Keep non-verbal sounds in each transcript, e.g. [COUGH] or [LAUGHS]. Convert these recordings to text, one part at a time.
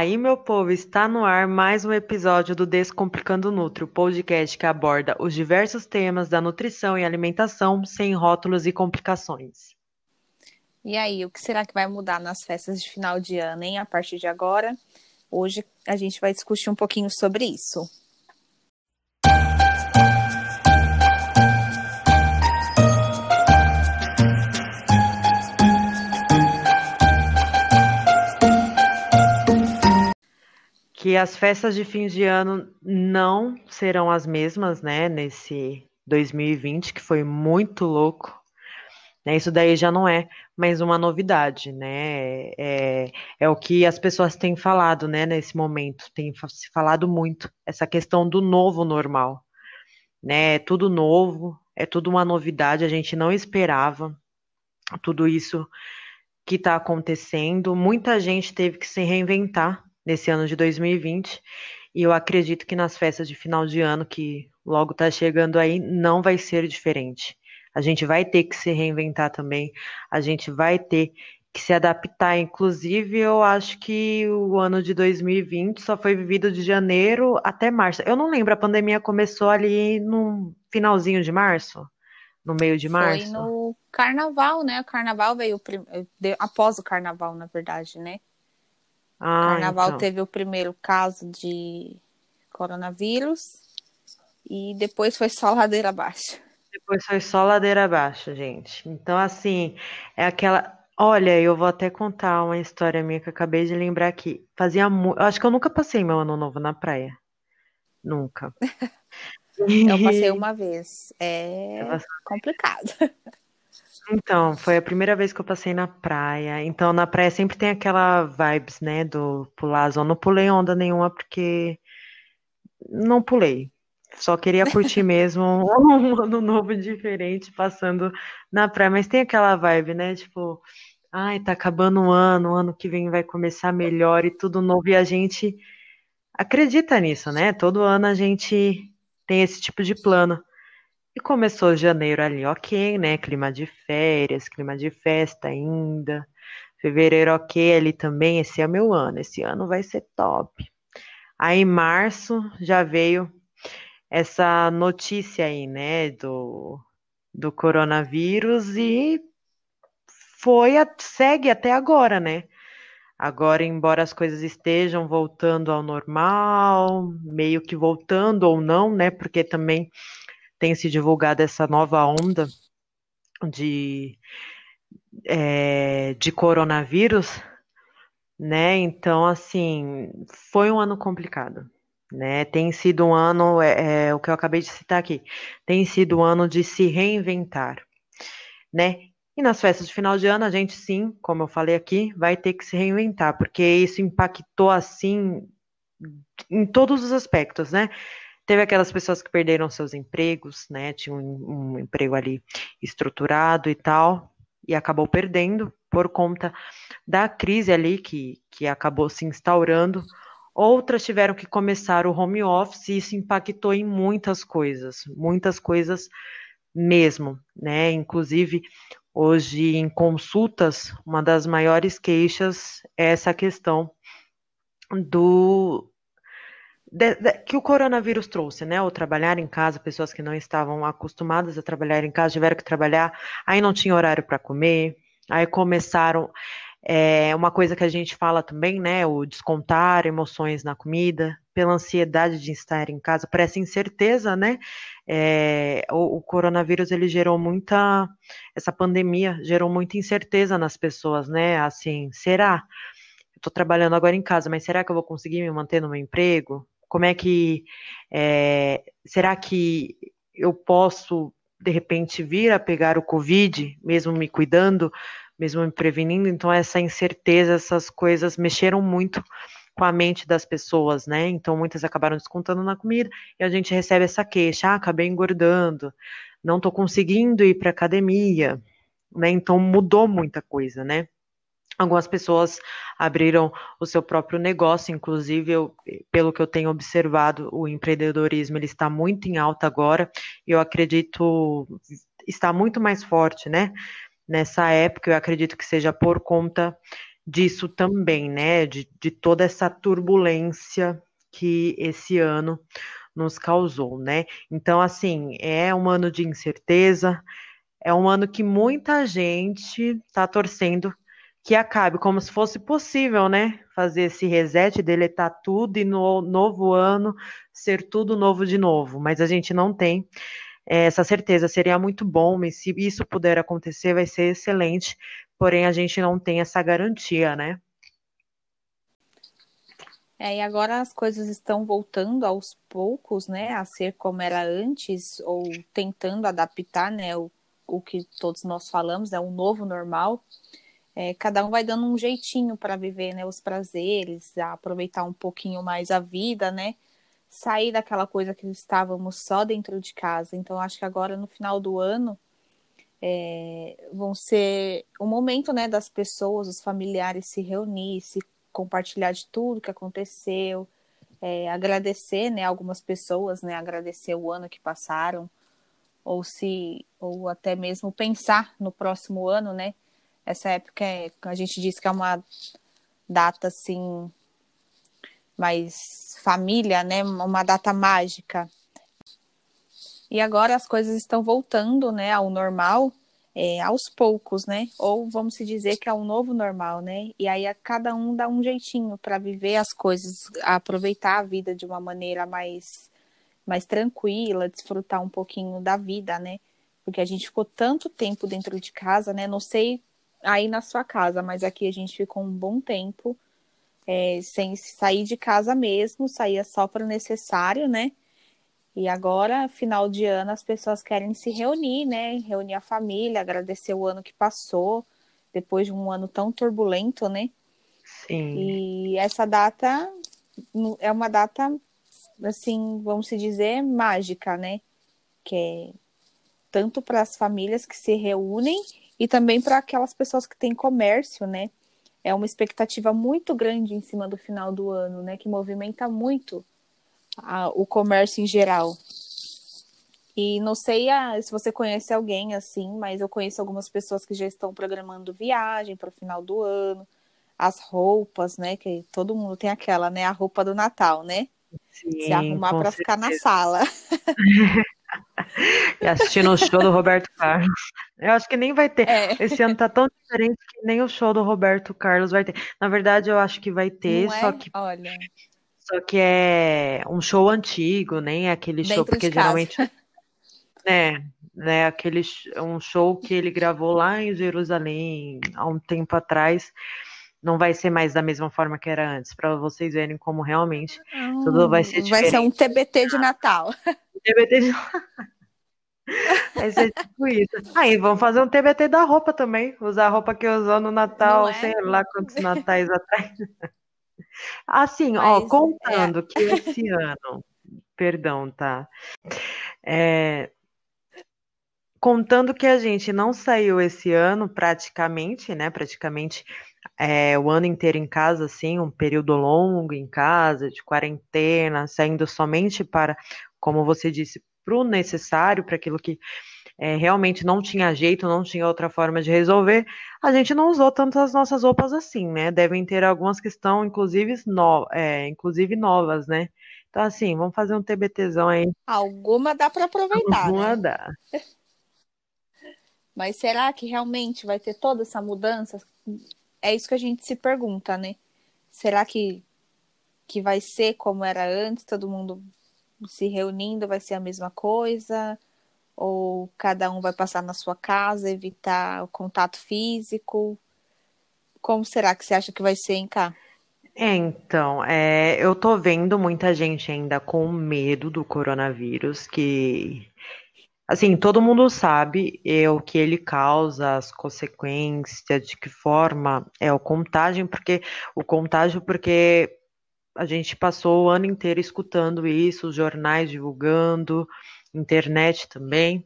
Aí, meu povo, está no ar mais um episódio do Descomplicando Nutri, o podcast que aborda os diversos temas da nutrição e alimentação sem rótulos e complicações. E aí, o que será que vai mudar nas festas de final de ano, hein? A partir de agora, hoje a gente vai discutir um pouquinho sobre isso. Que as festas de fim de ano não serão as mesmas, né, nesse 2020, que foi muito louco. Né, isso daí já não é mais uma novidade, né? É, é o que as pessoas têm falado, né, nesse momento, tem se falado muito, essa questão do novo normal, né? É tudo novo, é tudo uma novidade, a gente não esperava tudo isso que está acontecendo. Muita gente teve que se reinventar nesse ano de 2020. E eu acredito que nas festas de final de ano, que logo está chegando aí, não vai ser diferente. A gente vai ter que se reinventar também, a gente vai ter que se adaptar. Inclusive, eu acho que o ano de 2020 só foi vivido de janeiro até março. Eu não lembro, a pandemia começou ali no finalzinho de março? No meio de março? Foi no carnaval, né? O carnaval veio após o carnaval, na verdade, né? Ah, Carnaval então. teve o primeiro caso de coronavírus e depois foi só ladeira abaixo. Depois foi só ladeira abaixo, gente. Então, assim, é aquela. Olha, eu vou até contar uma história minha que eu acabei de lembrar aqui. Fazia muito. Acho que eu nunca passei meu ano novo na praia. Nunca. [LAUGHS] [LAUGHS] eu passei uma vez. É complicado. Então, foi a primeira vez que eu passei na praia. Então, na praia sempre tem aquela vibes, né, do pular a zona. Não pulei onda nenhuma porque não pulei. Só queria curtir mesmo [LAUGHS] um ano novo diferente passando na praia. Mas tem aquela vibe, né? Tipo, ai, tá acabando o ano, o ano que vem vai começar melhor e tudo novo. E a gente acredita nisso, né? Todo ano a gente tem esse tipo de plano. Começou janeiro ali, ok, né? Clima de férias, clima de festa ainda. Fevereiro, ok, ali também. Esse é meu ano, esse ano vai ser top. Aí, março, já veio essa notícia aí, né, do, do coronavírus e foi, segue até agora, né? Agora, embora as coisas estejam voltando ao normal, meio que voltando ou não, né? Porque também tem se divulgado essa nova onda de, é, de coronavírus, né? Então, assim, foi um ano complicado, né? Tem sido um ano, é, é, o que eu acabei de citar aqui, tem sido um ano de se reinventar, né? E nas festas de final de ano, a gente sim, como eu falei aqui, vai ter que se reinventar, porque isso impactou assim em todos os aspectos, né? Teve aquelas pessoas que perderam seus empregos, né? Tinha um, um emprego ali estruturado e tal, e acabou perdendo por conta da crise ali que, que acabou se instaurando. Outras tiveram que começar o home office e isso impactou em muitas coisas, muitas coisas mesmo, né? Inclusive, hoje em consultas, uma das maiores queixas é essa questão do de, de, que o coronavírus trouxe, né? O trabalhar em casa, pessoas que não estavam acostumadas a trabalhar em casa tiveram que trabalhar, aí não tinha horário para comer, aí começaram é, uma coisa que a gente fala também, né? O descontar emoções na comida, pela ansiedade de estar em casa, por essa incerteza, né? É, o, o, coronavírus ele gerou muita, essa pandemia gerou muita incerteza nas pessoas, né? Assim, será? Estou trabalhando agora em casa, mas será que eu vou conseguir me manter no meu emprego? Como é que. É, será que eu posso, de repente, vir a pegar o Covid, mesmo me cuidando, mesmo me prevenindo? Então, essa incerteza, essas coisas mexeram muito com a mente das pessoas, né? Então, muitas acabaram descontando na comida e a gente recebe essa queixa: ah, acabei engordando, não estou conseguindo ir para academia, né? Então, mudou muita coisa, né? Algumas pessoas abriram o seu próprio negócio, inclusive, eu, pelo que eu tenho observado, o empreendedorismo ele está muito em alta agora. E eu acredito está muito mais forte, né? Nessa época, eu acredito que seja por conta disso também, né? De, de toda essa turbulência que esse ano nos causou, né? Então, assim, é um ano de incerteza, é um ano que muita gente está torcendo que acabe, como se fosse possível, né? Fazer esse reset, deletar tudo e no novo ano ser tudo novo de novo. Mas a gente não tem essa certeza. Seria muito bom, mas se isso puder acontecer, vai ser excelente. Porém, a gente não tem essa garantia, né? É, e agora as coisas estão voltando aos poucos, né, a ser como era antes, ou tentando adaptar, né, o, o que todos nós falamos, é né, um novo normal. É, cada um vai dando um jeitinho para viver, né, os prazeres, aproveitar um pouquinho mais a vida, né, sair daquela coisa que estávamos só dentro de casa. Então, acho que agora no final do ano é, vão ser o momento, né, das pessoas, os familiares se reunir, se compartilhar de tudo que aconteceu, é, agradecer, né, algumas pessoas, né, agradecer o ano que passaram, ou se, ou até mesmo pensar no próximo ano, né, essa época é, a gente diz que é uma data, assim, mais família, né, uma data mágica. E agora as coisas estão voltando, né, ao normal, é, aos poucos, né? Ou vamos se dizer que é um novo normal, né? E aí cada um dá um jeitinho para viver as coisas, aproveitar a vida de uma maneira mais mais tranquila, desfrutar um pouquinho da vida, né? Porque a gente ficou tanto tempo dentro de casa, né? Não sei aí na sua casa, mas aqui a gente ficou um bom tempo é, sem sair de casa mesmo, saía só para o necessário, né? E agora, final de ano, as pessoas querem se reunir, né? Reunir a família, agradecer o ano que passou, depois de um ano tão turbulento, né? Sim. E essa data é uma data, assim, vamos se dizer, mágica, né? Que é tanto para as famílias que se reúnem e também para aquelas pessoas que têm comércio, né? É uma expectativa muito grande em cima do final do ano, né? Que movimenta muito a, o comércio em geral. E não sei a, se você conhece alguém assim, mas eu conheço algumas pessoas que já estão programando viagem para o final do ano, as roupas, né? Que todo mundo tem aquela, né? A roupa do Natal, né? Sim, Se arrumar para ficar na sala. [LAUGHS] e assistindo o show do Roberto Carlos. Eu acho que nem vai ter. É. Esse ano tá tão diferente que nem o show do Roberto Carlos vai ter. Na verdade, eu acho que vai ter, Não só é? que. Olha. Só que é um show antigo, nem é aquele Dentro show, porque geralmente. [LAUGHS] É, né, aquele um show que ele gravou lá em Jerusalém há um tempo atrás. Não vai ser mais da mesma forma que era antes, para vocês verem como realmente hum, tudo vai ser diferente. Vai ser um TBT de Natal. [LAUGHS] TBT de [LAUGHS] Vai ser tipo isso. Aí, vamos fazer um TBT da roupa também. Usar a roupa que usou no Natal, é? sei lá quantos natais atrás. [LAUGHS] Assim, Mas, ó, contando é... que esse ano, perdão, tá? É, contando que a gente não saiu esse ano praticamente, né? Praticamente é, o ano inteiro em casa, assim, um período longo em casa, de quarentena, saindo somente para, como você disse, para o necessário, para aquilo que é, realmente não tinha jeito, não tinha outra forma de resolver, a gente não usou tantas nossas roupas assim, né? Devem ter algumas que estão, inclusive, no, é, inclusive novas, né? Então, assim, vamos fazer um TBTzão aí. Alguma dá para aproveitar. Alguma né? dá. [LAUGHS] Mas será que realmente vai ter toda essa mudança? É isso que a gente se pergunta, né? Será que, que vai ser como era antes, todo mundo se reunindo, vai ser a mesma coisa? Ou cada um vai passar na sua casa, evitar o contato físico? Como será que você acha que vai ser em cá? É, então, é, eu tô vendo muita gente ainda com medo do coronavírus, que assim, todo mundo sabe é, o que ele causa, as consequências, de que forma é o contágio, porque o contágio, porque a gente passou o ano inteiro escutando isso, os jornais divulgando, internet também.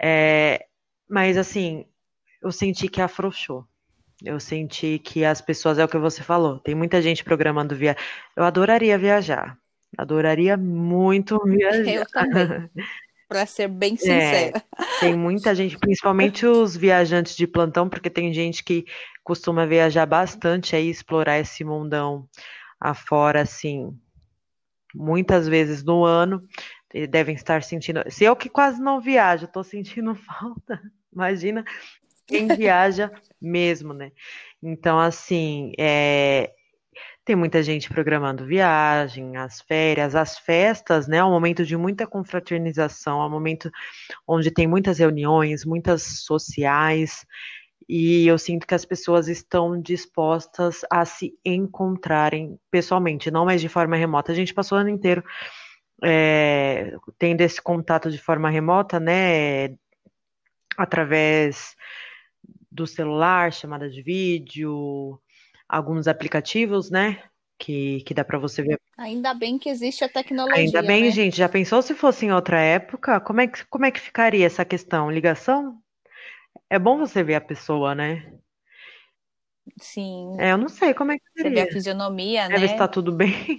É, mas assim, eu senti que afrouxou. Eu senti que as pessoas, é o que você falou, tem muita gente programando via. Eu adoraria viajar. Adoraria muito [LAUGHS] viajar. Eu também. [LAUGHS] para ser bem é, sincera. É, tem muita gente, principalmente os viajantes de plantão, porque tem gente que costuma viajar bastante aí, explorar esse mundão afora, assim, muitas vezes no ano, devem estar sentindo. Se eu que quase não viajo, estou sentindo [LAUGHS] falta. Imagina quem viaja mesmo, né? Então, assim, é, tem muita gente programando viagem, as férias, as festas, né? É um momento de muita confraternização, é um momento onde tem muitas reuniões, muitas sociais, e eu sinto que as pessoas estão dispostas a se encontrarem pessoalmente, não mais de forma remota. A gente passou o ano inteiro é, tendo esse contato de forma remota, né? Através do celular, chamada de vídeo, alguns aplicativos, né? Que, que dá para você ver. Ainda bem que existe a tecnologia. Ainda bem, né? gente. Já pensou se fosse em outra época? Como é, que, como é que ficaria essa questão? Ligação? É bom você ver a pessoa, né? Sim. É, eu não sei como é que seria. Você vê a fisionomia, né? Ver se tá tudo bem.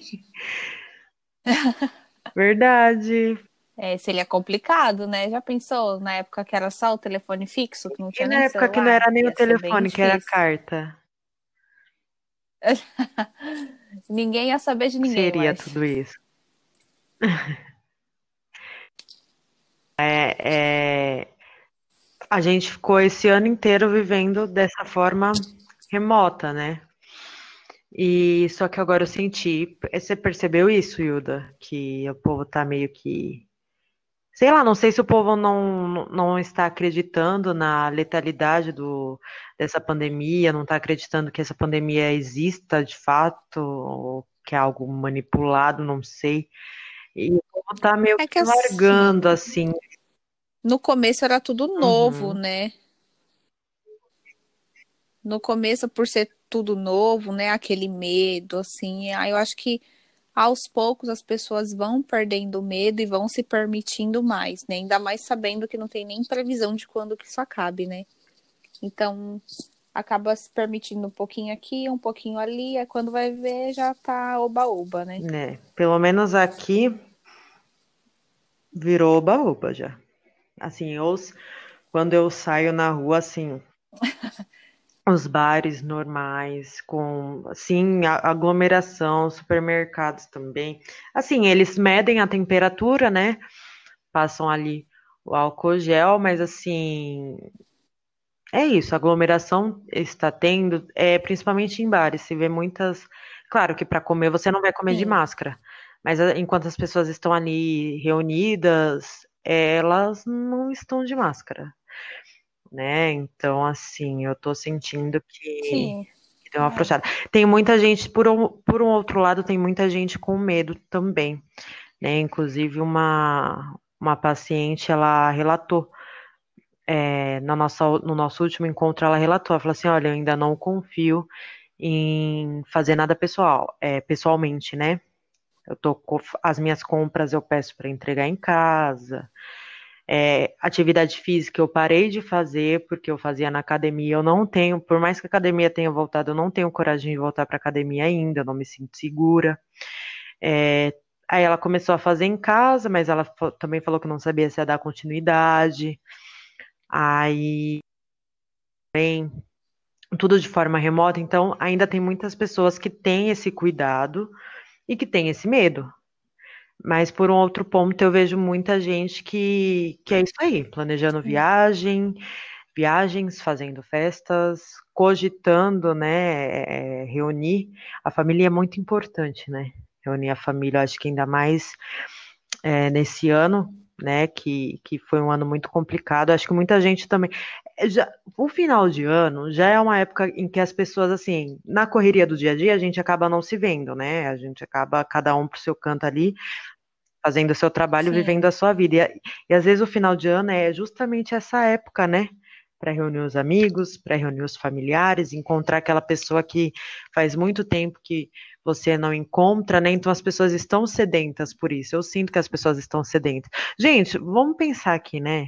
[LAUGHS] Verdade. É, seria complicado, né? Já pensou na época que era só o telefone fixo, que não tinha e nem na época celular? que não era nem o telefone, que era carta. [LAUGHS] ninguém ia saber de ninguém. Seria tudo isso. [LAUGHS] é, é... A gente ficou esse ano inteiro vivendo dessa forma remota, né? E só que agora eu senti. Você percebeu isso, Hilda? Que o povo tá meio que. Sei lá, não sei se o povo não, não está acreditando na letalidade do, dessa pandemia, não está acreditando que essa pandemia exista de fato, ou que é algo manipulado, não sei. E o povo tá meio é que, que largando assim, assim. No começo era tudo novo, uhum. né? No começo, por ser tudo novo, né? Aquele medo, assim. Aí eu acho que aos poucos as pessoas vão perdendo medo e vão se permitindo mais, né? Ainda mais sabendo que não tem nem previsão de quando que isso acabe, né? Então, acaba se permitindo um pouquinho aqui, um pouquinho ali, é quando vai ver já tá oba-oba, né? É, pelo menos aqui virou oba-oba já. Assim, eu, quando eu saio na rua, assim, [LAUGHS] os bares normais, com, assim, aglomeração, supermercados também. Assim, eles medem a temperatura, né? Passam ali o álcool gel, mas assim, é isso, a aglomeração está tendo, é, principalmente em bares, se vê muitas. Claro que para comer você não vai comer Sim. de máscara, mas enquanto as pessoas estão ali reunidas, elas não estão de máscara né? Então, assim, eu tô sentindo que, Sim. que deu uma é. afrouxada. Tem muita gente, por um, por um outro lado, tem muita gente com medo também, né? Inclusive, uma, uma paciente, ela relatou, é, na nossa, no nosso último encontro, ela relatou, ela falou assim, olha, eu ainda não confio em fazer nada pessoal, é, pessoalmente, né? Eu tô com as minhas compras eu peço para entregar em casa, é, atividade física eu parei de fazer porque eu fazia na academia. Eu não tenho, por mais que a academia tenha voltado, eu não tenho coragem de voltar para academia ainda, eu não me sinto segura. É, aí ela começou a fazer em casa, mas ela também falou que não sabia se ia dar continuidade. Aí também tudo de forma remota, então ainda tem muitas pessoas que têm esse cuidado e que têm esse medo, mas por um outro ponto, eu vejo muita gente que, que é isso aí, planejando viagem, viagens, fazendo festas, cogitando, né, é, reunir. A família é muito importante, né? Reunir a família, acho que ainda mais é, nesse ano, né, que, que foi um ano muito complicado. Acho que muita gente também. É, já, o final de ano já é uma época em que as pessoas, assim, na correria do dia a dia, a gente acaba não se vendo, né? A gente acaba cada um pro seu canto ali, fazendo o seu trabalho, Sim. vivendo a sua vida. E, e, às vezes o final de ano é justamente essa época, né? Para reunir os amigos, para reunir os familiares, encontrar aquela pessoa que faz muito tempo que você não encontra, né? Então as pessoas estão sedentas por isso. Eu sinto que as pessoas estão sedentas. Gente, vamos pensar aqui, né?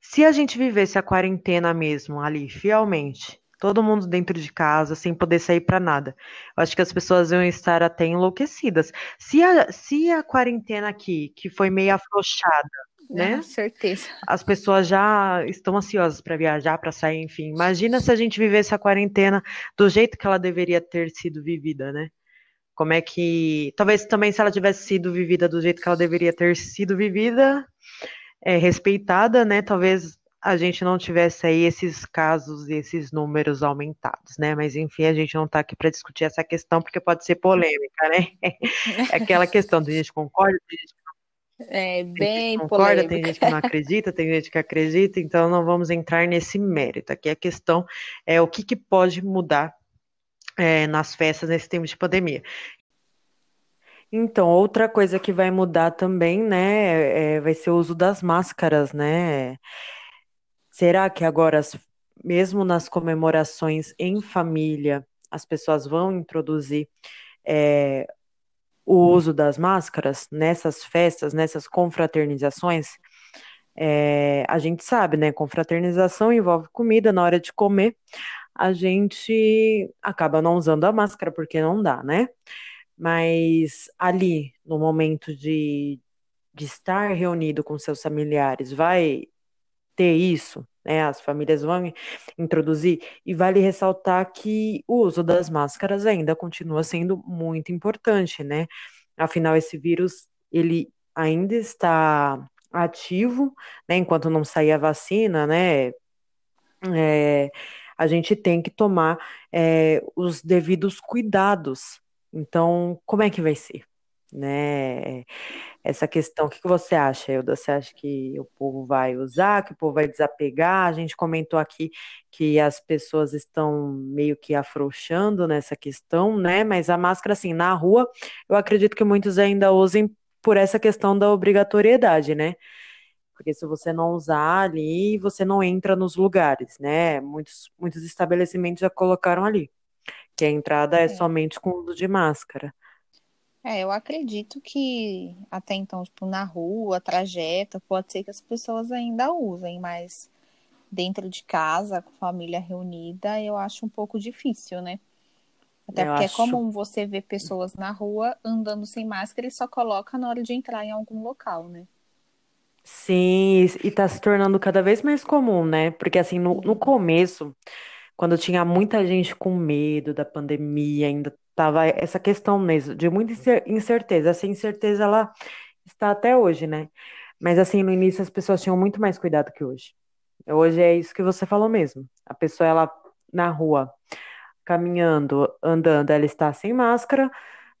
Se a gente vivesse a quarentena mesmo ali, fielmente, todo mundo dentro de casa, sem poder sair para nada. Eu acho que as pessoas iam estar até enlouquecidas. Se a, se a quarentena aqui, que foi meio afrouxada, né? Com certeza. As pessoas já estão ansiosas para viajar, para sair, enfim. Imagina se a gente vivesse a quarentena do jeito que ela deveria ter sido vivida, né? Como é que. Talvez também se ela tivesse sido vivida do jeito que ela deveria ter sido vivida, é, respeitada, né? Talvez a gente não tivesse aí esses casos e esses números aumentados, né? Mas enfim, a gente não está aqui para discutir essa questão porque pode ser polêmica, né? [LAUGHS] É aquela questão, tem gente que concorda, tem gente que não. [LAUGHS] É bem concorda, polêmica. tem gente que não [LAUGHS] acredita, tem gente que acredita, então não vamos entrar nesse mérito. Aqui a questão é o que, que pode mudar é, nas festas nesse tempo de pandemia. Então, outra coisa que vai mudar também, né, é, vai ser o uso das máscaras, né? Será que agora, mesmo nas comemorações em família, as pessoas vão introduzir é, o uso das máscaras nessas festas, nessas confraternizações? É, a gente sabe, né? Confraternização envolve comida na hora de comer a gente acaba não usando a máscara porque não dá, né? Mas ali, no momento de, de estar reunido com seus familiares, vai ter isso, né? As famílias vão introduzir, e vale ressaltar que o uso das máscaras ainda continua sendo muito importante, né? Afinal, esse vírus, ele ainda está ativo, né? Enquanto não sair a vacina, né? É, a gente tem que tomar é, os devidos cuidados. Então, como é que vai ser? Né? Essa questão, o que você acha, Elda? Você acha que o povo vai usar, que o povo vai desapegar? A gente comentou aqui que as pessoas estão meio que afrouxando nessa questão, né? Mas a máscara, assim, na rua, eu acredito que muitos ainda usem por essa questão da obrigatoriedade, né? porque se você não usar ali, você não entra nos lugares, né? Muitos, muitos estabelecimentos já colocaram ali, que a entrada é, é somente com uso de máscara. É, eu acredito que até então, tipo, na rua, trajeto, pode ser que as pessoas ainda usem, mas dentro de casa, com família reunida, eu acho um pouco difícil, né? Até eu porque é acho... é comum você ver pessoas na rua andando sem máscara e só coloca na hora de entrar em algum local, né? Sim, e está se tornando cada vez mais comum, né? Porque assim, no, no começo, quando tinha muita gente com medo da pandemia, ainda tava essa questão mesmo de muita incerteza. Essa incerteza ela está até hoje, né? Mas assim, no início as pessoas tinham muito mais cuidado que hoje. Hoje é isso que você falou mesmo. A pessoa ela na rua, caminhando, andando, ela está sem máscara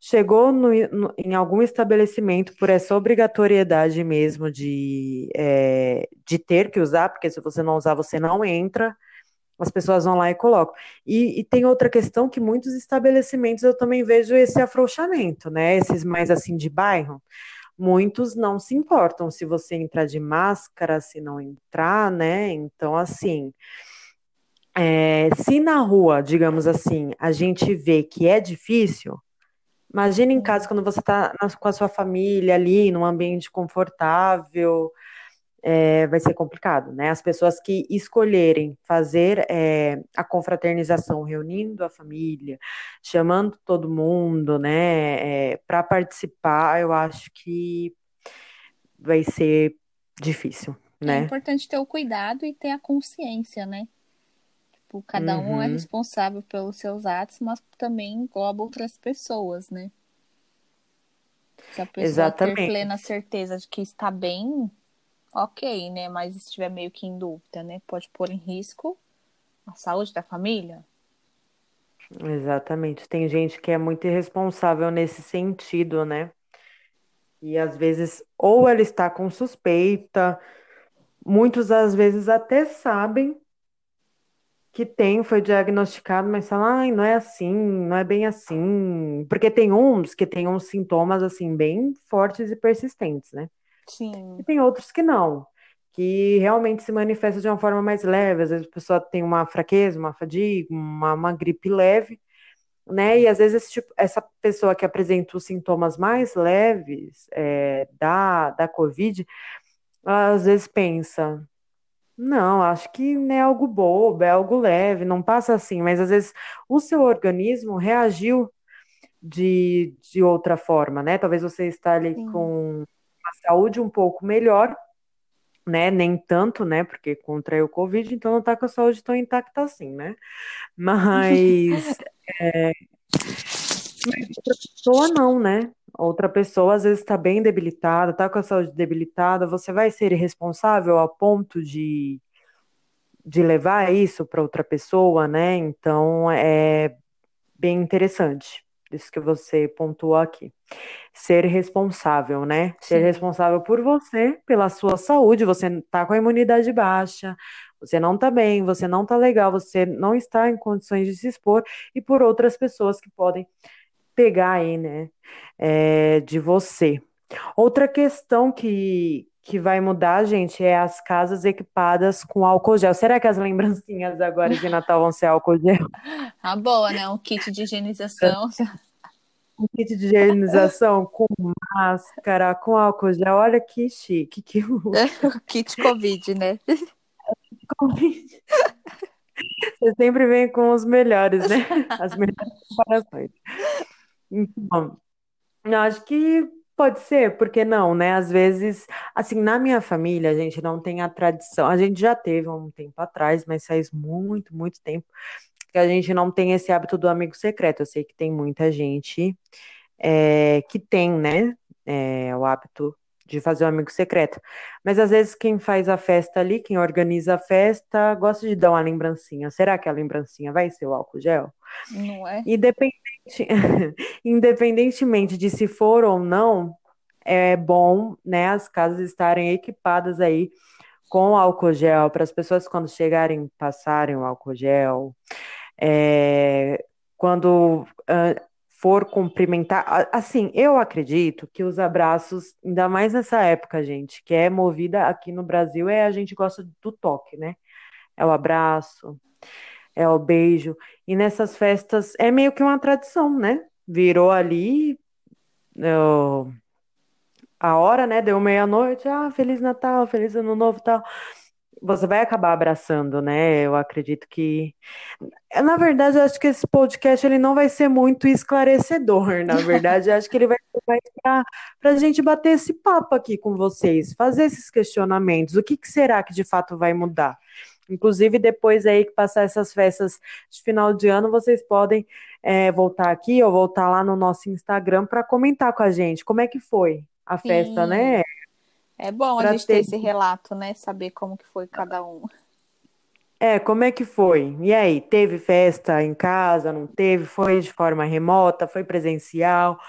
chegou no, no, em algum estabelecimento por essa obrigatoriedade mesmo de, é, de ter que usar, porque se você não usar, você não entra, as pessoas vão lá e colocam. E, e, tem outra questão que muitos estabelecimentos eu também vejo esse afrouxamento, né? Esses mais assim de bairro. Muitos não se importam se você entrar de máscara, se não entrar, né? Então, assim. É, se na rua, digamos assim, a gente vê que é difícil, Imagina em casa quando você está com a sua família ali, num ambiente confortável, é, vai ser complicado, né? As pessoas que escolherem fazer é, a confraternização, reunindo a família, chamando todo mundo, né, é, para participar, eu acho que vai ser difícil, é né? É importante ter o cuidado e ter a consciência, né? Tipo, cada uhum. um é uhum. responsável pelos seus atos, mas também engloba outras pessoas, né? Se a pessoa Exatamente. ter plena certeza de que está bem, ok, né? Mas se estiver meio que em dúvida, né? Pode pôr em risco a saúde da família. Exatamente. Tem gente que é muito irresponsável nesse sentido, né? E às vezes, ou ela está com suspeita, muitos às vezes até sabem que tem, foi diagnosticado, mas fala, ai, não é assim, não é bem assim. Porque tem uns que tem uns sintomas, assim, bem fortes e persistentes, né? Sim. E tem outros que não, que realmente se manifesta de uma forma mais leve. Às vezes a pessoa tem uma fraqueza, uma fadiga, uma, uma gripe leve, né? E às vezes esse tipo, essa pessoa que apresenta os sintomas mais leves é, da, da Covid, às vezes pensa, Não, acho que não é algo bobo, é algo leve, não passa assim, mas às vezes o seu organismo reagiu de, de outra forma, né? Talvez você está ali Sim. com saúde um pouco melhor, né? Nem tanto, né? Porque contraiu o Covid, então não está com a saúde tão intacta assim, né? [LAUGHS] Mas, é, outra pessoa não, né? Outra pessoa às vezes está bem debilitada, está com a saúde debilitada, você vai ser irresponsável a ponto de, de levar isso para outra pessoa, né? Então é bem interessante isso que você pontuou aqui. Ser responsável, né? Sim. Ser responsável por você, pela sua saúde, você está com a imunidade baixa, você não está bem, você não está legal, você não está em condições de se expor, e por outras pessoas que podem pegar aí, né, é, de você. Outra questão que, que vai mudar, gente, é as casas equipadas com álcool gel. Será que as lembrancinhas agora de Natal vão ser álcool gel? [LAUGHS] Ah, boa, né? Um kit de higienização. Um kit de higienização com máscara, com álcool gel. Olha que chique. Que... [LAUGHS] o kit Covid, né? Covid. Você sempre vem com os melhores, né? As melhores comparações. Então, eu acho que pode ser, porque não, né? Às vezes, assim, na minha família, a gente não tem a tradição. A gente já teve um tempo atrás, mas faz muito, muito tempo que a gente não tem esse hábito do amigo secreto. Eu sei que tem muita gente é, que tem, né? É, o hábito de fazer um amigo secreto. Mas às vezes quem faz a festa ali, quem organiza a festa, gosta de dar uma lembrancinha. Será que a lembrancinha vai ser o álcool gel? Não é? Independente, [LAUGHS] independentemente de se for ou não, é bom, né, as casas estarem equipadas aí com álcool gel para as pessoas quando chegarem passarem o álcool gel. É, quando uh, for cumprimentar. Assim, eu acredito que os abraços, ainda mais nessa época, gente, que é movida aqui no Brasil, é a gente gosta do toque, né? É o abraço, é o beijo. E nessas festas é meio que uma tradição, né? Virou ali eu, a hora, né? Deu meia-noite, ah, Feliz Natal, Feliz Ano Novo tal você vai acabar abraçando, né? Eu acredito que. Na verdade, eu acho que esse podcast ele não vai ser muito esclarecedor. Na verdade, eu acho que ele vai ser mais para a gente bater esse papo aqui com vocês, fazer esses questionamentos. O que, que será que de fato vai mudar? Inclusive, depois aí que passar essas festas de final de ano, vocês podem é, voltar aqui ou voltar lá no nosso Instagram para comentar com a gente como é que foi a Sim. festa, né? É bom a gente ter... ter esse relato, né? Saber como que foi cada um. É, como é que foi? E aí, teve festa em casa, não teve? Foi de forma remota? Foi presencial?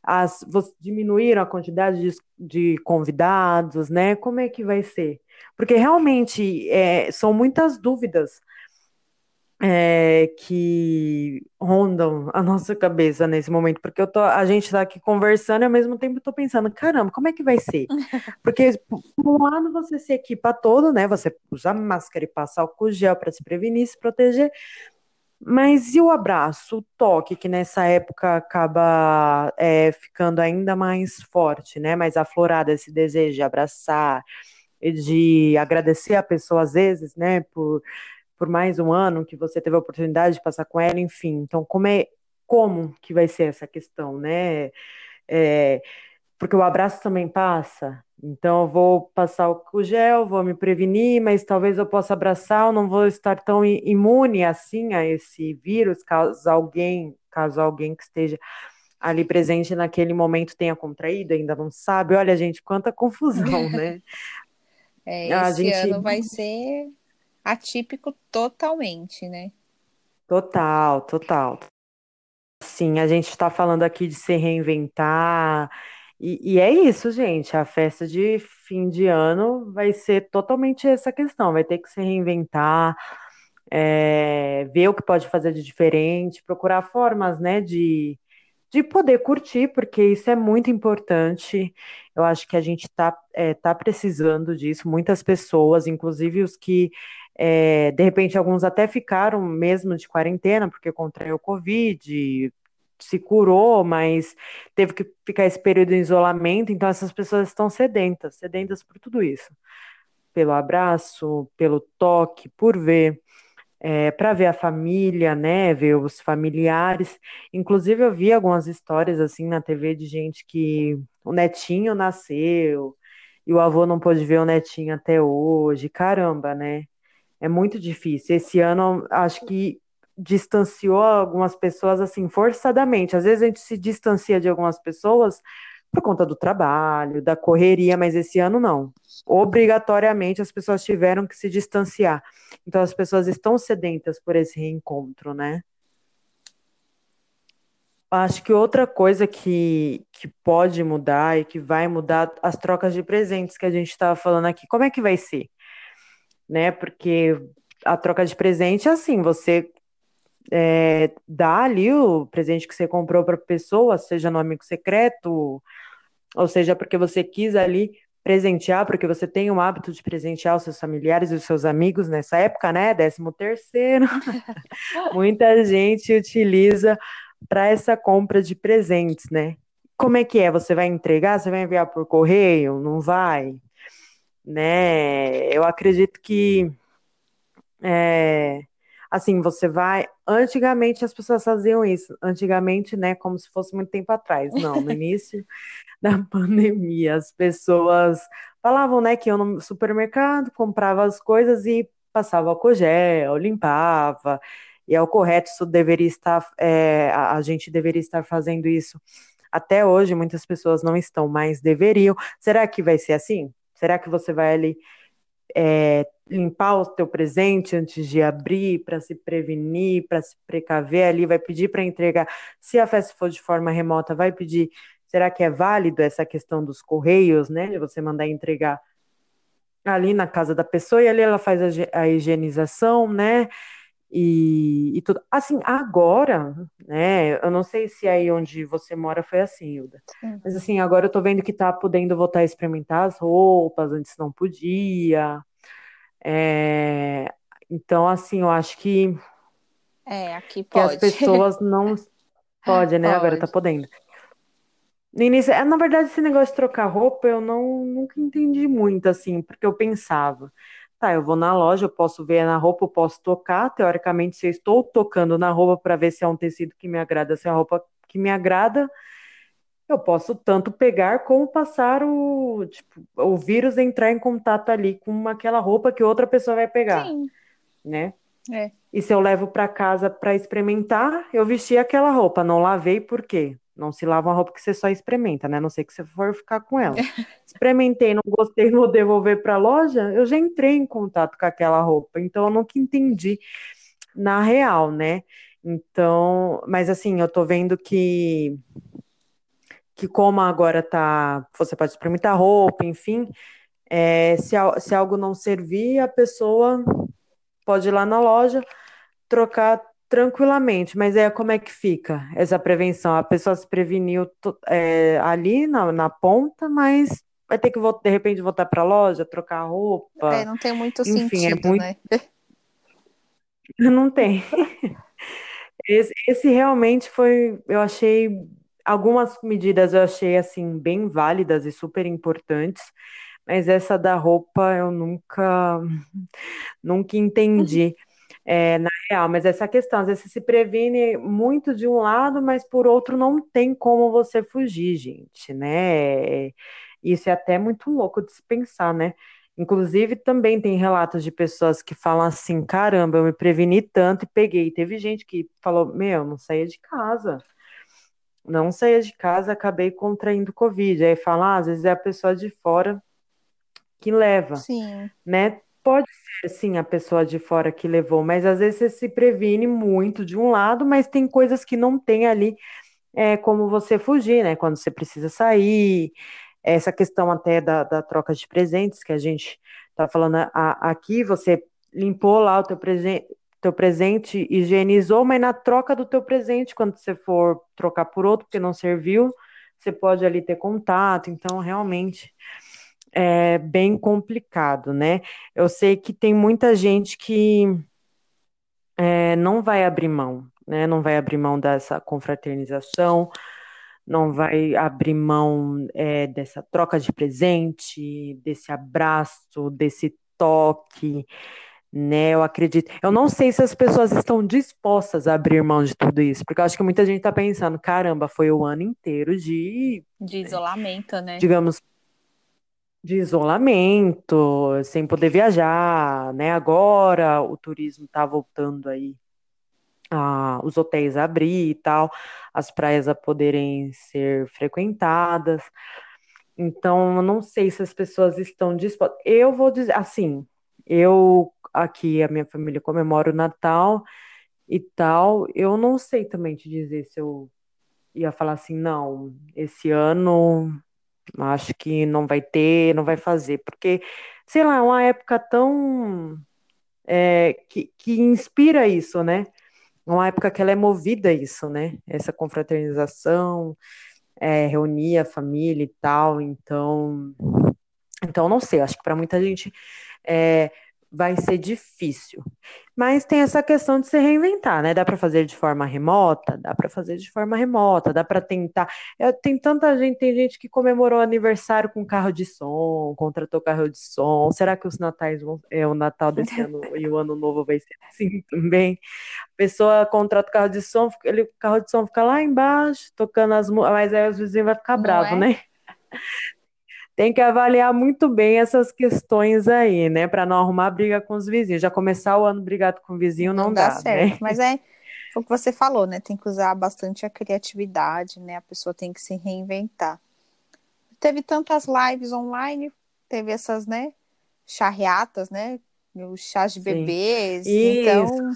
As, diminuíram a quantidade de, de, convidados, né? Como é que vai ser? Porque realmente é, são muitas dúvidas é, que rondam a nossa cabeça nesse momento, porque eu tô, a gente está aqui conversando e ao mesmo tempo estou pensando, caramba, como é que vai ser? [LAUGHS] Porque por um lado você se equipa todo, né? Você usa máscara e passa álcool gel para se prevenir, se proteger. Mas e o abraço, o toque, que nessa época acaba é, ficando ainda mais forte, né? Mais aflorado esse desejo de abraçar, de agradecer a pessoa às vezes, né? Por por mais um ano que você teve a oportunidade de passar com ela, enfim. Então, como é como que vai ser essa questão, né? É, porque o abraço também passa. Então, eu vou passar o gel, vou me prevenir, mas talvez eu possa abraçar, eu não vou estar tão imune assim a esse vírus, caso alguém, caso alguém que esteja ali presente naquele momento tenha contraído, ainda não sabe. Olha, gente, quanta confusão, [LAUGHS] né? É, esse a gente... ano vai ser atípico totalmente, né? Total, total. Sim, a gente está falando aqui de se reinventar. E, e, é isso, gente. A festa de fim de ano vai ser totalmente essa questão. Vai ter que se reinventar, é, ver o que pode fazer de diferente, procurar formas, né, de, de poder curtir, porque isso é muito importante. Eu acho que a gente está é, tá precisando disso. Muitas pessoas, inclusive os que é, de repente, alguns até ficaram mesmo de quarentena, porque contraiu o Covid, se curou, mas teve que ficar esse período em isolamento, então essas pessoas estão sedentas, sedentas por tudo isso. pelo abraço, pelo toque, por ver, é, para ver a família, né, ver os familiares. Inclusive, eu vi algumas histórias assim na TV de gente que o netinho nasceu e o avô não pôde ver o netinho até hoje. Caramba, né? É muito difícil. Esse ano, acho que distanciou algumas pessoas assim forçadamente. Às vezes a gente se distancia de algumas pessoas por conta do trabalho, da correria, mas esse ano não. Obrigatoriamente as pessoas tiveram que se distanciar. Então as pessoas estão sedentas por esse reencontro, né? Acho que outra coisa que, que pode mudar e que vai mudar as trocas de presentes que a gente estava falando aqui. Como é que vai ser? Né? Porque a troca de presente é assim, você é, dá ali o presente que você comprou para a pessoa, seja no amigo secreto, ou seja, porque você quis ali presentear, porque você tem o hábito de presentear os seus familiares e os seus amigos nessa época, né? Décimo terceiro. [LAUGHS] Muita gente utiliza para essa compra de presentes, né? Como é que é? Você vai entregar? Você vai enviar por correio? Não vai? Né? Eu acredito que é, assim, você vai. Antigamente as pessoas faziam isso. Antigamente, né? Como se fosse muito tempo atrás. Não, no início [LAUGHS] da pandemia, as pessoas falavam, né, que iam no supermercado, comprava as coisas e passava álcool gel, limpava e é o correto, isso deveria estar, é, a gente deveria estar fazendo isso até hoje, muitas pessoas não estão, mas deveriam. Será que vai ser assim? Será que você vai ali é, limpar o teu presente antes de abrir, para se prevenir, para se precaver ali, vai pedir para entregar. Se a festa for de forma remota, vai pedir. Será que é válido essa questão dos correios, né? De você mandar entregar ali na casa da pessoa e ali ela faz a, a higienização, né? E, e, tudo. Assim, agora, né? Eu não sei se aí onde você mora foi assim, Hilda. Uhum. Mas assim, agora eu tô vendo que tá podendo voltar a experimentar as roupas, antes não podia. É, então, assim, eu acho que. É, aqui pode. Que as pessoas não. [LAUGHS] Pode, né? Pode. Agora tá podendo. No início, é, na verdade, esse negócio de trocar roupa eu não nunca entendi muito, assim, porque eu pensava. Tá, eu vou na loja, eu posso ver na roupa, eu posso tocar. Teoricamente, se eu estou tocando na roupa para ver se é um tecido que me agrada, se é uma roupa que me agrada, eu posso tanto pegar como passar o, tipo, o vírus entrar em contato ali com aquela roupa que outra pessoa vai pegar. Sim. Né? É. E se eu levo para casa para experimentar, eu vesti aquela roupa, não lavei por quê? Não se lava uma roupa que você só experimenta, né? A não sei que você for ficar com ela. [LAUGHS] Experimentei, não gostei, vou devolver para a loja. Eu já entrei em contato com aquela roupa, então eu nunca entendi na real, né? Então, mas assim, eu tô vendo que que como agora tá, você pode experimentar roupa, enfim, é, se, se algo não servir, a pessoa pode ir lá na loja trocar tranquilamente, mas é como é que fica essa prevenção? A pessoa se preveniu é, ali na, na ponta, mas vai ter que de repente voltar para a loja, trocar roupa. É, não tem muito Enfim, é sentido, é muito... né? [LAUGHS] Não tem. Esse, esse realmente foi, eu achei algumas medidas eu achei assim bem válidas e super importantes, mas essa da roupa eu nunca nunca entendi [LAUGHS] é, na real, mas essa questão, às vezes você se previne muito de um lado, mas por outro não tem como você fugir, gente, né? Isso é até muito louco de se pensar, né? Inclusive, também tem relatos de pessoas que falam assim: caramba, eu me preveni tanto e peguei. Teve gente que falou: meu, não saía de casa. Não saía de casa, acabei contraindo Covid. Aí fala: ah, às vezes é a pessoa de fora que leva. Sim. Né? Pode ser, sim, a pessoa de fora que levou, mas às vezes você se previne muito de um lado, mas tem coisas que não tem ali é, como você fugir, né? Quando você precisa sair, essa questão até da, da troca de presentes que a gente tá falando a, aqui, você limpou lá o teu presente, teu presente, higienizou, mas na troca do teu presente, quando você for trocar por outro, porque não serviu, você pode ali ter contato, então realmente é bem complicado, né? Eu sei que tem muita gente que é, não vai abrir mão, né? Não vai abrir mão dessa confraternização, não vai abrir mão é, dessa troca de presente, desse abraço, desse toque, né? Eu acredito. Eu não sei se as pessoas estão dispostas a abrir mão de tudo isso, porque eu acho que muita gente está pensando, caramba, foi o ano inteiro de de isolamento, né? Digamos de isolamento, sem poder viajar, né? Agora o turismo está voltando aí, a, os hotéis a abrir e tal, as praias a poderem ser frequentadas. Então, eu não sei se as pessoas estão dispostas. Eu vou dizer assim, eu aqui a minha família comemora o Natal e tal. Eu não sei também te dizer se eu ia falar assim, não, esse ano acho que não vai ter, não vai fazer, porque, sei lá, é uma época tão é, que, que inspira isso, né? Uma época que ela é movida a isso, né? Essa confraternização, é, reunir a família e tal. Então, então não sei. Acho que para muita gente é, vai ser difícil. Mas tem essa questão de se reinventar, né? Dá para fazer de forma remota, dá para fazer de forma remota, dá para tentar. Eu, tem tanta gente, tem gente que comemorou aniversário com carro de som, contratou carro de som. Será que os natais vão, é, o Natal desse ano [LAUGHS] e o ano novo vai ser assim também? A pessoa contrata o carro de som, ele, o carro de som fica lá embaixo, tocando as mas aí os vizinhos vão ficar bravos, é? né? Tem que avaliar muito bem essas questões aí, né? Para não arrumar briga com os vizinhos. Já começar o ano brigado com o vizinho não, não dá, dá, certo. Né? Mas é [LAUGHS] o que você falou, né? Tem que usar bastante a criatividade, né? A pessoa tem que se reinventar. Teve tantas lives online, teve essas, né? Charreatas, né? Os chás de Sim. bebês. Isso. Então,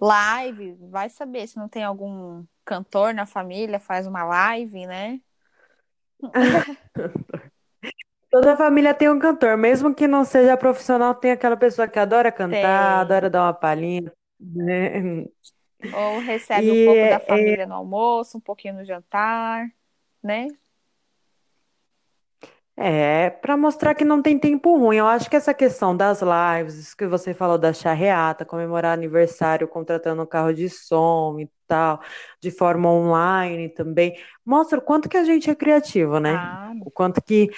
live, vai saber se não tem algum cantor na família, faz uma live, né? [LAUGHS] Toda família tem um cantor, mesmo que não seja profissional, tem aquela pessoa que adora cantar, tem. adora dar uma palhinha, né? Ou recebe e um pouco da é, família é... no almoço, um pouquinho no jantar, né? É, para mostrar que não tem tempo ruim. Eu acho que essa questão das lives, isso que você falou da charreata, comemorar aniversário contratando um carro de som e tal, de forma online também, mostra o quanto que a gente é criativo, né? Ah. O quanto que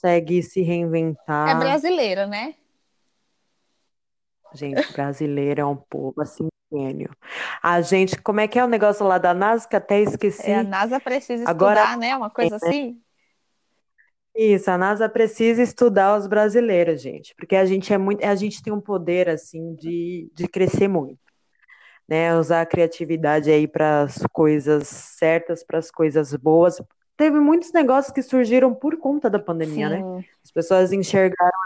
consegue se reinventar. É brasileiro, né? Gente, brasileiro é um povo assim gênio. A gente, como é que é o negócio lá da NASA que até esqueci? É, a NASA precisa Agora, estudar, né? Uma coisa é, assim. Isso, a NASA precisa estudar os brasileiros, gente, porque a gente é muito, a gente tem um poder assim de, de crescer muito, né? Usar a criatividade aí para as coisas certas, para as coisas boas. Teve muitos negócios que surgiram por conta da pandemia, né? Sim. né? As pessoas enxergaram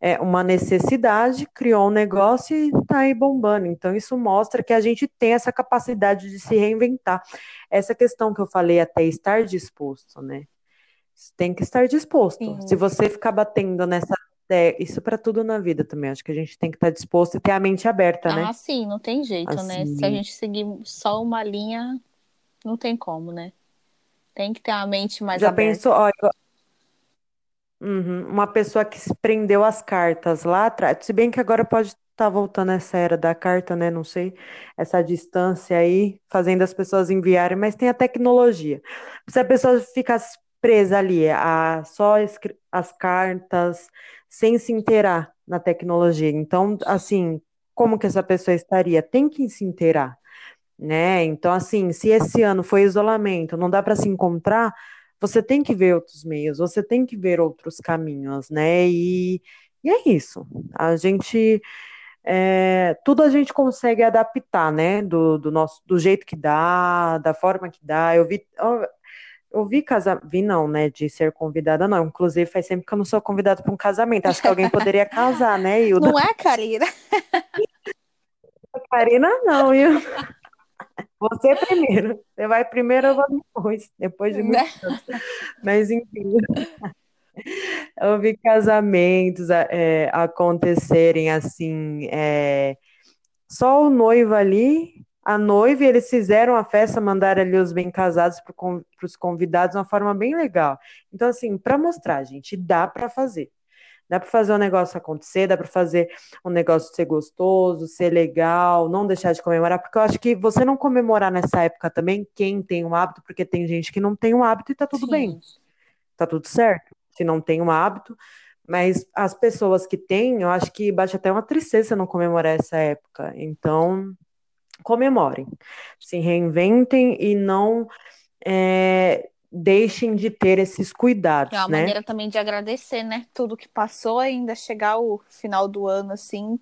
é, uma necessidade, criou um negócio e está aí bombando. Então, isso mostra que a gente tem essa capacidade de se reinventar. Essa questão que eu falei até estar disposto, né? tem que estar disposto. Sim. Se você ficar batendo nessa é, isso para tudo na vida também. Acho que a gente tem que estar disposto e ter a mente aberta, né? Ah, sim, não tem jeito, assim... né? Se a assim. gente seguir só uma linha, não tem como, né? Tem que ter a mente mais Já aberta. pensou, ó, uhum, uma pessoa que se prendeu as cartas lá atrás, se bem que agora pode estar tá voltando essa era da carta, né? Não sei, essa distância aí, fazendo as pessoas enviarem, mas tem a tecnologia. Se a pessoa ficar presa ali a só as cartas, sem se inteirar na tecnologia. Então, assim, como que essa pessoa estaria? Tem que se inteirar, né? Então, assim, se esse ano foi isolamento, não dá para se encontrar, você tem que ver outros meios, você tem que ver outros caminhos, né? E, e é isso. A gente é, tudo a gente consegue adaptar, né? Do, do nosso do jeito que dá, da forma que dá. Eu vi, eu vi casar, vi não, né, de ser convidada não. Inclusive faz sempre que eu não sou convidada para um casamento. Acho que alguém poderia casar, né, Hilda? Não é, Karina? [LAUGHS] Karina não, Hilda. [LAUGHS] Você primeiro. Você vai primeiro, eu vou depois. Depois de muito né? Mas enfim. Eu vi casamentos é, acontecerem assim, é, só o noivo ali a noiva e eles fizeram a festa, mandaram ali os bem casados para os convidados de uma forma bem legal. Então, assim, para mostrar, gente, dá para fazer. Dá para fazer o um negócio acontecer, dá para fazer um negócio ser gostoso, ser legal, não deixar de comemorar, porque eu acho que você não comemorar nessa época também, quem tem um hábito, porque tem gente que não tem um hábito e tá tudo Sim. bem. Tá tudo certo. Se não tem um hábito, Mas as pessoas que têm, eu acho que bate até uma tristeza não comemorar essa época. Então, comemorem, se reinventem e não é, deixem de ter esses cuidados. É uma né? maneira também de agradecer, né? Tudo que passou, ainda chegar o final do ano assim,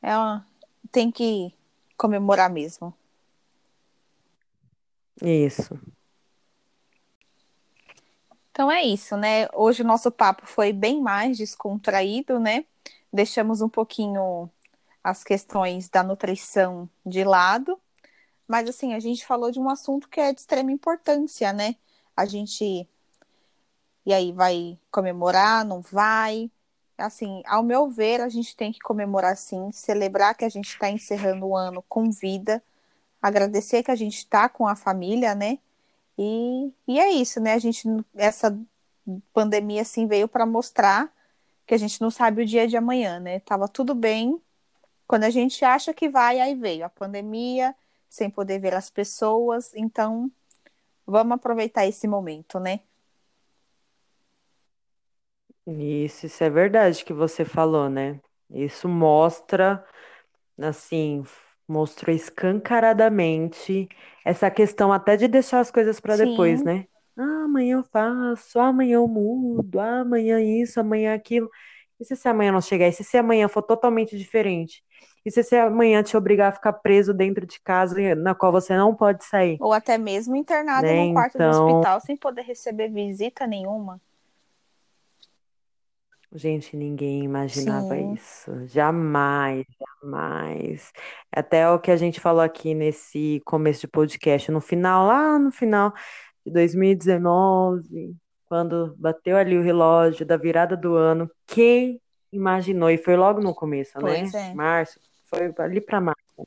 é uma... tem que comemorar mesmo. Isso. Então é isso, né? Hoje o nosso papo foi bem mais descontraído, né? Deixamos um pouquinho as questões da nutrição de lado, mas assim, a gente falou de um assunto que é de extrema importância, né? A gente e aí vai comemorar, não vai? Assim, ao meu ver, a gente tem que comemorar sim, celebrar que a gente está encerrando o ano com vida, agradecer que a gente está com a família, né? E, e é isso, né? A gente, essa pandemia, assim, veio para mostrar que a gente não sabe o dia de amanhã, né? Tava tudo bem. Quando a gente acha que vai, aí veio a pandemia, sem poder ver as pessoas. Então, vamos aproveitar esse momento, né? Isso, isso é verdade que você falou, né? Isso mostra, assim, mostrou escancaradamente essa questão até de deixar as coisas para depois, né? Ah, amanhã eu faço, amanhã eu mudo, amanhã isso, amanhã aquilo. E se esse amanhã não chegar? E se esse amanhã for totalmente diferente? E se esse amanhã te obrigar a ficar preso dentro de casa na qual você não pode sair? Ou até mesmo internado né? no quarto então... do hospital sem poder receber visita nenhuma. Gente, ninguém imaginava Sim. isso. Jamais, jamais. Até o que a gente falou aqui nesse começo de podcast, no final, lá no final de 2019, quando bateu ali o relógio da virada do ano, quem imaginou? E foi logo no começo, né? pois né? É. Março, foi ali para março. Né?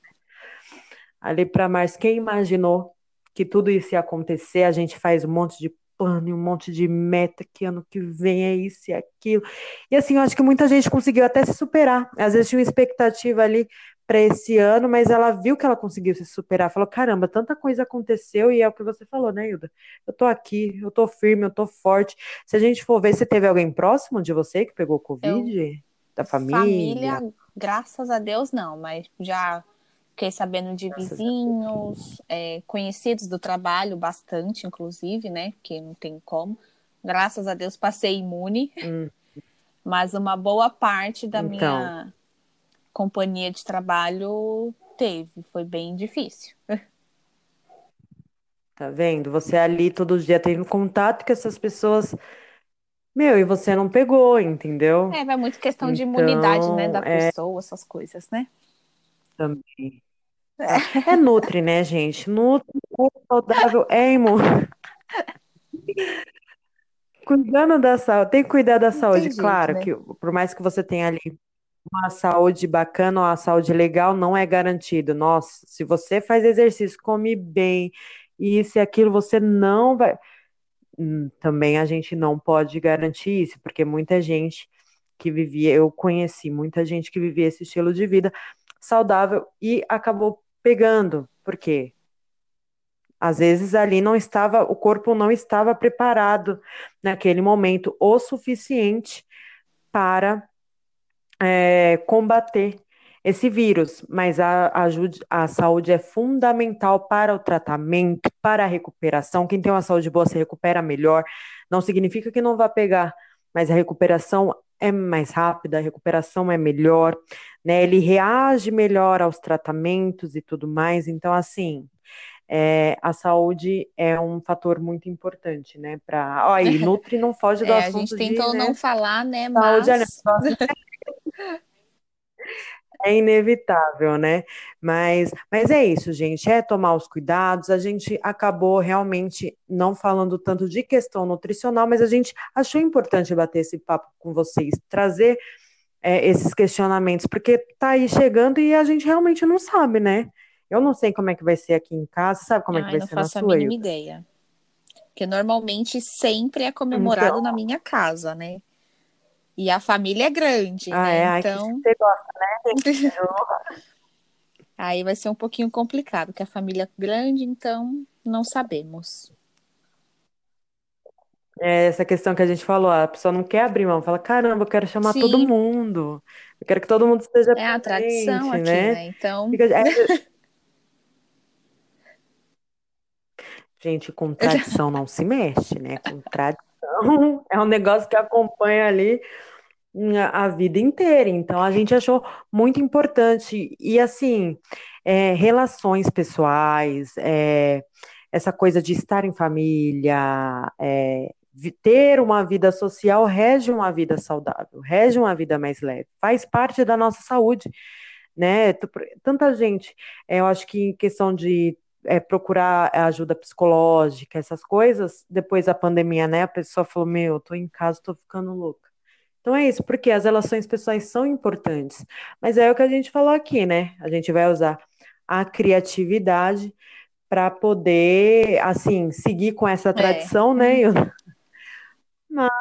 Ali para março, quem imaginou que tudo isso ia acontecer? A gente faz um monte de plano e um monte de meta que ano que vem é isso e aquilo. E assim, eu acho que muita gente conseguiu até se superar. Às vezes tinha uma expectativa ali para esse ano, mas ela viu que ela conseguiu se superar. Falou: caramba, tanta coisa aconteceu e é o que você falou, né, Hilda? Eu tô aqui, eu tô firme, eu tô forte. Se a gente for ver, se teve alguém próximo de você que pegou Covid? Eu... Da família? Família, graças a Deus, não, mas já Fiquei sabendo de vizinhos, é, conhecidos do trabalho, bastante, inclusive, né? Porque não tem como. Graças a Deus passei imune. Hum. Mas uma boa parte da então. minha companhia de trabalho teve. Foi bem difícil. [LAUGHS] Tá vendo? Você ali todo dia tendo contato com essas pessoas. Meu, e você não pegou, entendeu? É, vai muito questão então, de imunidade, né, da é... pessoa, essas coisas, né? Também. É, é Nutri, né, gente? Nutri, saudável, é imune. [LAUGHS] Cuidando da saúde, tem que cuidar da saúde, jeito, claro, né? que por mais que você tenha ali uma saúde bacana, uma saúde legal, não é garantido. Nossa, se você faz exercício, come bem, isso e aquilo, você não vai. Hum, também a gente não pode garantir isso, porque muita gente que vivia, eu conheci muita gente que vivia esse estilo de vida saudável e acabou pegando. Por quê? Às vezes ali não estava, o corpo não estava preparado naquele momento o suficiente para é, combater esse vírus, mas a, ajude, a saúde é fundamental para o tratamento, para a recuperação. Quem tem uma saúde boa se recupera melhor. Não significa que não vá pegar, mas a recuperação é mais rápida, a recuperação é melhor, né? Ele reage melhor aos tratamentos e tudo mais. Então, assim, é, a saúde é um fator muito importante, né? Para, ó, e [LAUGHS] Nutri não foge do é, assunto A gente tentou de, não né? falar, né? Saúde mas... [LAUGHS] é inevitável, né? Mas, mas é isso, gente. É tomar os cuidados. A gente acabou realmente não falando tanto de questão nutricional, mas a gente achou importante bater esse papo com vocês, trazer é, esses questionamentos, porque tá aí chegando e a gente realmente não sabe, né? Eu não sei como é que vai ser aqui em casa, sabe como é que vai ser na sua? Não faço a mínima ideia. Porque normalmente sempre é comemorado então... na minha casa, né? E a família é grande, ah, né? É? Então. Você gosta, né? [LAUGHS] Aí vai ser um pouquinho complicado, porque a família é grande, então não sabemos. É essa questão que a gente falou, a pessoa não quer abrir mão, fala, caramba, eu quero chamar Sim. todo mundo. Eu quero que todo mundo esteja É a tradição aqui, né? né? Então. [LAUGHS] Gente, com tradição não se mexe, né? Com tradição [LAUGHS] é um negócio que acompanha ali a vida inteira. Então, a gente achou muito importante. E, assim, é, relações pessoais, é, essa coisa de estar em família, é, ter uma vida social rege uma vida saudável, rege uma vida mais leve, faz parte da nossa saúde, né? Tanta gente, é, eu acho que em questão de é, procurar ajuda psicológica, essas coisas, depois da pandemia, né? A pessoa falou: Meu, tô em casa, tô ficando louca. Então é isso, porque as relações pessoais são importantes. Mas é o que a gente falou aqui, né? A gente vai usar a criatividade para poder, assim, seguir com essa é. tradição, é. né? Uhum. [LAUGHS] Mas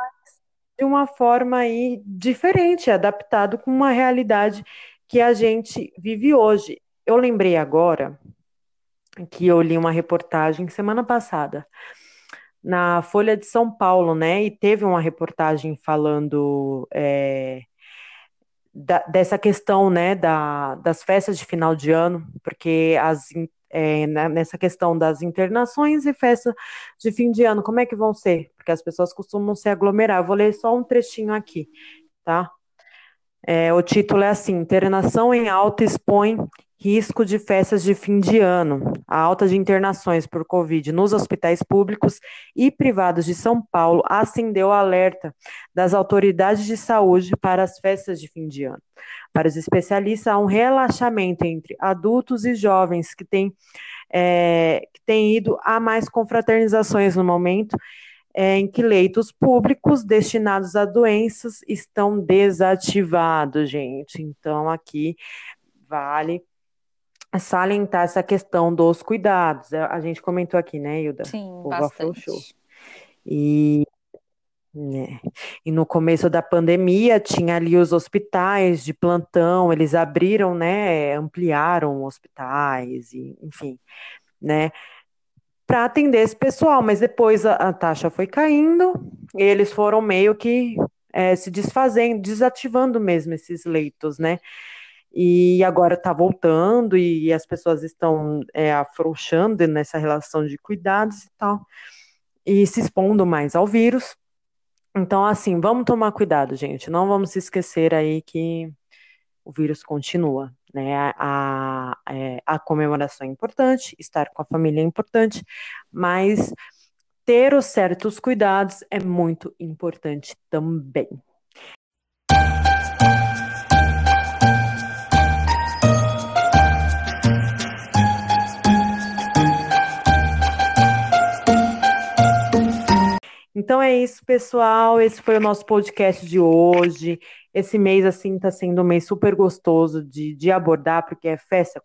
de uma forma aí diferente, adaptado com uma realidade que a gente vive hoje. Eu lembrei agora que eu li uma reportagem semana passada na Folha de São Paulo, né? E teve uma reportagem falando é, da, dessa questão, né, da, das festas de final de ano, porque as, é, nessa questão das internações e festas de fim de ano, como é que vão ser? Porque as pessoas costumam se aglomerar. Eu vou ler só um trechinho aqui, tá? É, o título é assim: Internação em alta expõe risco de festas de fim de ano. A alta de internações por Covid nos hospitais públicos e privados de São Paulo acendeu o alerta das autoridades de saúde para as festas de fim de ano. Para os especialistas, há um relaxamento entre adultos e jovens que têm, é, que têm ido a mais confraternizações no momento é, em que leitos públicos destinados a doenças estão desativados, gente. Então, aqui vale salientar essa questão dos cuidados. A gente comentou aqui, né, Hilda? Sim, o bastante. E, né, e no começo da pandemia tinha ali os hospitais de plantão, eles abriram, né, ampliaram hospitais, e, enfim, né, para atender esse pessoal, mas depois a, a, taxa foi caindo, e eles foram meio que é, se desfazendo, desativando mesmo esses leitos, né, e agora está voltando e as pessoas estão é, afrouxando nessa relação de cuidados e tal, e se expondo mais ao vírus. Então, assim, vamos tomar cuidado, gente. Não vamos esquecer aí que o vírus continua, né? A, a, é, a comemoração é importante, estar com a família é importante, mas ter os certos cuidados é muito importante também. Então é isso, pessoal. Esse foi o nosso podcast de hoje. Esse mês, assim, está sendo um mês super gostoso de, de abordar, porque é festa,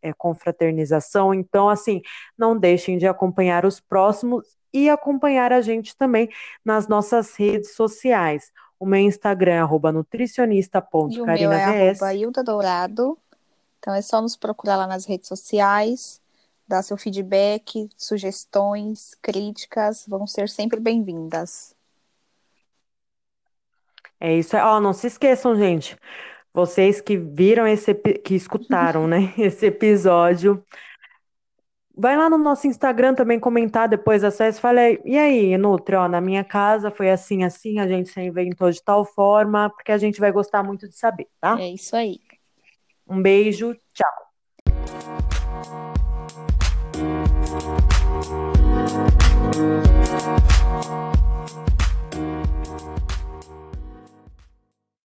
é confraternização. Então, assim, não deixem de acompanhar os próximos e acompanhar a gente também nas nossas redes sociais. O meu Instagram é arroba nutricionista.carinavs. E o meu é arroba Hilda Dourado. Então é só nos procurar lá nas redes sociais dar seu feedback, sugestões, críticas, vão ser sempre bem-vindas. É isso. Ó, não se esqueçam, gente. Vocês que viram esse, que escutaram, né, [LAUGHS] esse episódio, vai lá no nosso Instagram também comentar depois acesso. Falei, e aí, Nutri, ó, na minha casa foi assim, assim, a gente se inventou de tal forma, porque a gente vai gostar muito de saber, tá? É isso aí. Um beijo, tchau.